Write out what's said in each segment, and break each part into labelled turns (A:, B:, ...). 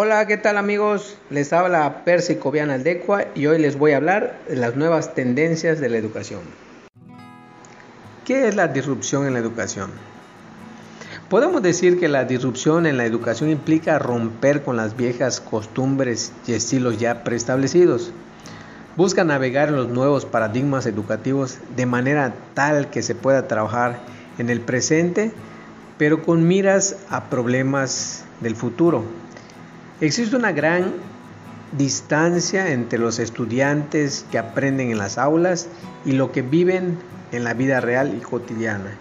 A: Hola, ¿qué tal amigos? Les habla Percy Cobian Aldecua y hoy les voy a hablar de las nuevas tendencias de la educación. ¿Qué es la disrupción en la educación? Podemos decir que la disrupción en la educación implica romper con las viejas costumbres y estilos ya preestablecidos. Busca navegar en los nuevos paradigmas educativos de manera tal que se pueda trabajar en el presente, pero con miras a problemas del futuro Existe una gran distancia entre los estudiantes que aprenden en las aulas y lo que viven en la vida real y cotidiana.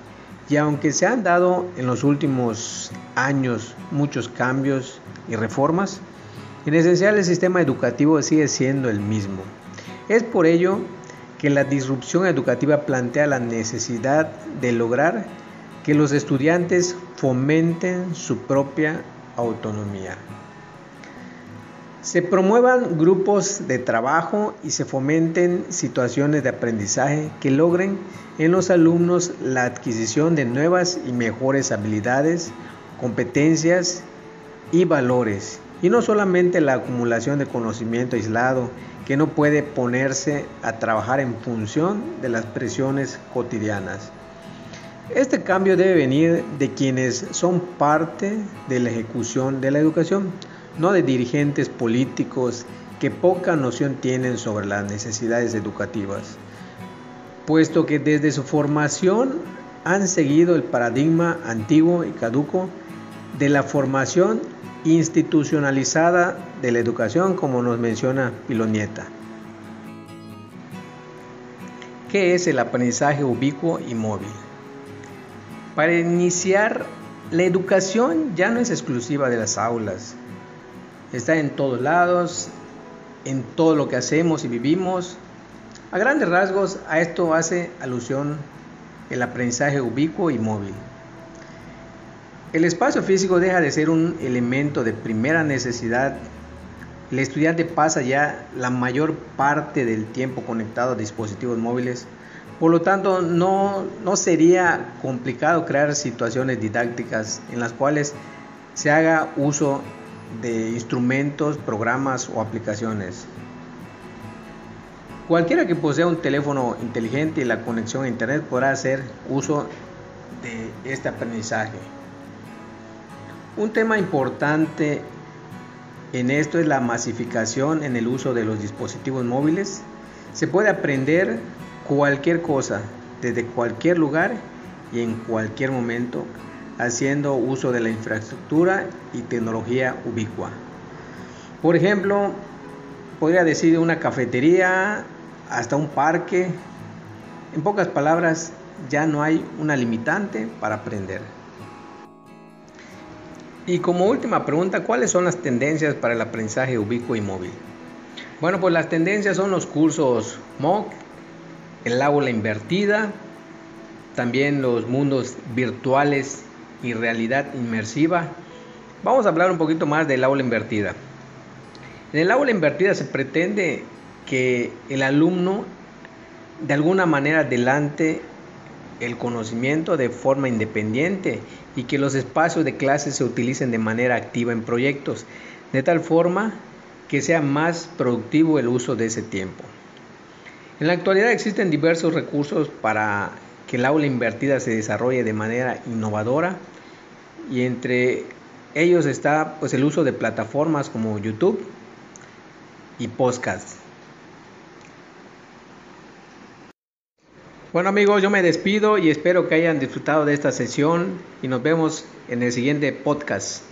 A: Y aunque se han dado en los últimos años muchos cambios y reformas, en esencial el sistema educativo sigue siendo el mismo. Es por ello que la disrupción educativa plantea la necesidad de lograr que los estudiantes fomenten su propia autonomía. Se promuevan grupos de trabajo y se fomenten situaciones de aprendizaje que logren en los alumnos la adquisición de nuevas y mejores habilidades, competencias y valores, y no solamente la acumulación de conocimiento aislado que no puede ponerse a trabajar en función de las presiones cotidianas. Este cambio debe venir de quienes son parte de la ejecución de la educación, no de dirigentes políticos que poca noción tienen sobre las necesidades educativas, puesto que desde su formación han seguido el paradigma antiguo y caduco de la formación institucionalizada de la educación, como nos menciona Pilonieta. ¿Qué es el aprendizaje ubicuo y móvil? Para iniciar, la educación ya no es exclusiva de las aulas, está en todos lados, en todo lo que hacemos y vivimos. A grandes rasgos, a esto hace alusión el aprendizaje ubicuo y móvil. El espacio físico deja de ser un elemento de primera necesidad. El estudiante pasa ya la mayor parte del tiempo conectado a dispositivos móviles. Por lo tanto, no, no sería complicado crear situaciones didácticas en las cuales se haga uso de instrumentos, programas o aplicaciones. Cualquiera que posea un teléfono inteligente y la conexión a Internet podrá hacer uso de este aprendizaje. Un tema importante en esto es la masificación en el uso de los dispositivos móviles. Se puede aprender cualquier cosa desde cualquier lugar y en cualquier momento haciendo uso de la infraestructura y tecnología ubicua. Por ejemplo, podría decir una cafetería hasta un parque. En pocas palabras, ya no hay una limitante para aprender. Y como última pregunta, ¿cuáles son las tendencias para el aprendizaje ubicuo y móvil? Bueno, pues las tendencias son los cursos MOOC, el aula invertida, también los mundos virtuales y realidad inmersiva. Vamos a hablar un poquito más del aula invertida. En el aula invertida se pretende que el alumno de alguna manera adelante el conocimiento de forma independiente y que los espacios de clase se utilicen de manera activa en proyectos, de tal forma que sea más productivo el uso de ese tiempo. En la actualidad existen diversos recursos para que el aula invertida se desarrolle de manera innovadora y entre ellos está pues el uso de plataformas como YouTube y podcast. Bueno amigos, yo me despido y espero que hayan disfrutado de esta sesión y nos vemos en el siguiente podcast.